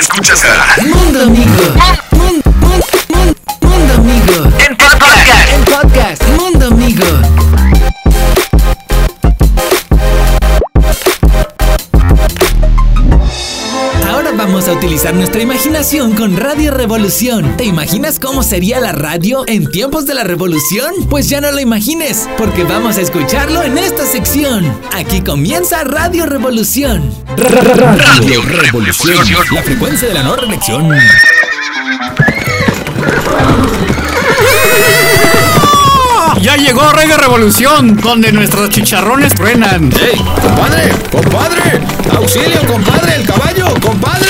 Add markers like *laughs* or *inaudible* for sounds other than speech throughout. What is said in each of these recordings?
Escuchas a Mundo Amigo. Vamos a utilizar nuestra imaginación con Radio Revolución. ¿Te imaginas cómo sería la radio en tiempos de la revolución? Pues ya no lo imagines, porque vamos a escucharlo en esta sección. Aquí comienza Radio Revolución. Radio Revolución. La frecuencia de la no reelección. Llegó Rey de Revolución, donde nuestros chicharrones truenan. ¡Ey! ¡Compadre! ¡Compadre! ¡Auxilio, compadre! ¡El caballo! ¡Compadre!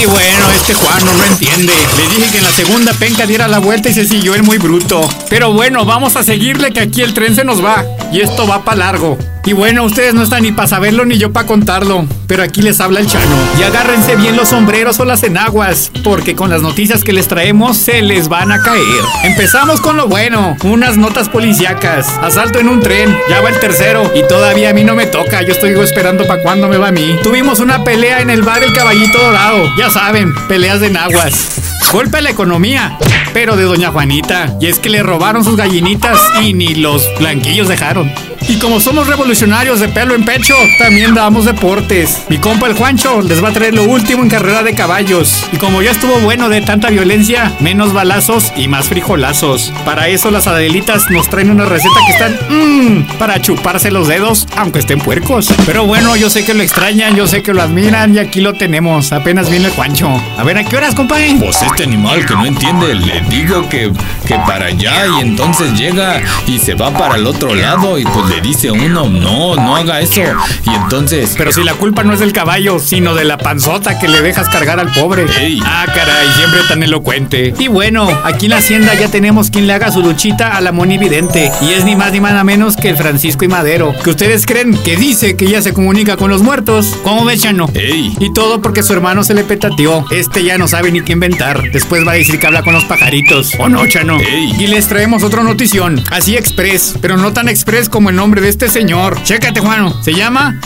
Y bueno, este Juan no, no entiende. Le dije que en la segunda penca diera la vuelta y se siguió el muy bruto. Pero bueno, vamos a seguirle que aquí el tren se nos va. Y esto va para largo. Y bueno, ustedes no están ni para saberlo ni yo para contarlo. Pero aquí les habla el Chano. Y agárrense bien los sombreros o las enaguas. Porque con las noticias que les traemos se les van a caer. Empezamos con lo bueno. Unas notas policíacas. Asalto en un tren. Ya va el tercero. Y todavía a mí no me toca. Yo estoy esperando para cuando me va a mí. Tuvimos una pelea en el bar El Caballito Dorado. Ya saben, peleas de naguas. Golpe a la economía, pero de doña Juanita. Y es que le robaron sus gallinitas y ni los blanquillos dejaron. Y como somos revolucionarios de pelo en pecho, también damos deportes. Mi compa el Juancho les va a traer lo último en carrera de caballos. Y como ya estuvo bueno de tanta violencia, menos balazos y más frijolazos. Para eso las Adelitas nos traen una receta que están mmm, para chuparse los dedos, aunque estén puercos. Pero bueno, yo sé que lo extrañan, yo sé que lo admiran y aquí lo tenemos. Apenas viene el Juancho. A ver, ¿a qué horas, compadre? Pues este animal que no entiende, le digo que, que para allá y entonces llega y se va para el otro lado y pues le dice uno, no, no haga eso. Y entonces... Pero si la culpa no es del caballo, sino de la panzota que le dejas cargar al pobre. Ey. Ah, caray, siempre tan elocuente. Y bueno, aquí en la hacienda ya tenemos quien le haga su luchita a la monividente. Y es ni más ni más menos que el Francisco y Madero. Que ustedes creen que dice que ya se comunica con los muertos. ¿Cómo ve, Chano? Ey. Y todo porque su hermano se le petateó. Este ya no sabe ni qué inventar. Después va a decir que habla con los pajaritos. ¿O no, Chano? Ey. Y les traemos otra notición. Así express, pero no tan express como el nombre de este señor. Chécate, Juano. Se llama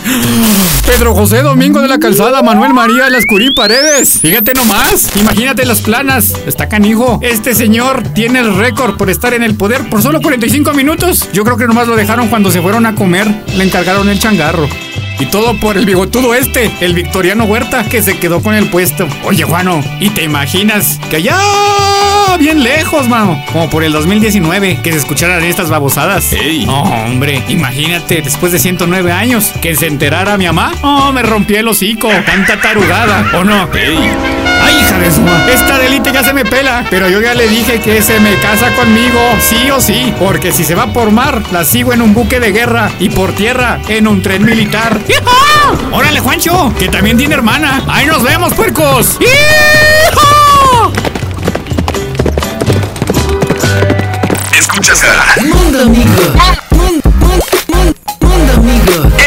Pedro José Domingo de la Calzada Manuel María Lascurí Paredes. Fíjate nomás. Imagínate las planas. Está canijo. Este señor tiene el récord por estar en el poder por solo 45 minutos. Yo creo que nomás lo dejaron cuando se fueron a comer. Le encargaron el changarro. Y todo por el bigotudo este, el Victoriano Huerta, que se quedó con el puesto. Oye, Juano, ¿y te imaginas que allá bien lejos, mano? Como por el 2019, que se escucharan estas babosadas. Ey. No, hombre, imagínate, después de 109 años, que se enterara mi mamá. Oh, me rompí el hocico. Tanta tarugada, ¿o no? Ey. ¡Ay, hija de su Esta ya se me pela, pero yo ya le dije que se me casa conmigo, sí o sí, porque si se va por mar, la sigo en un buque de guerra y por tierra en un tren militar. *laughs* ¡Yijá! ¡Órale, Juancho! Que también tiene hermana. ¡Ahí nos vemos, puercos! ¡Yijá! Escuchas a Mundo Amigo. Ah, Mundo Amigo.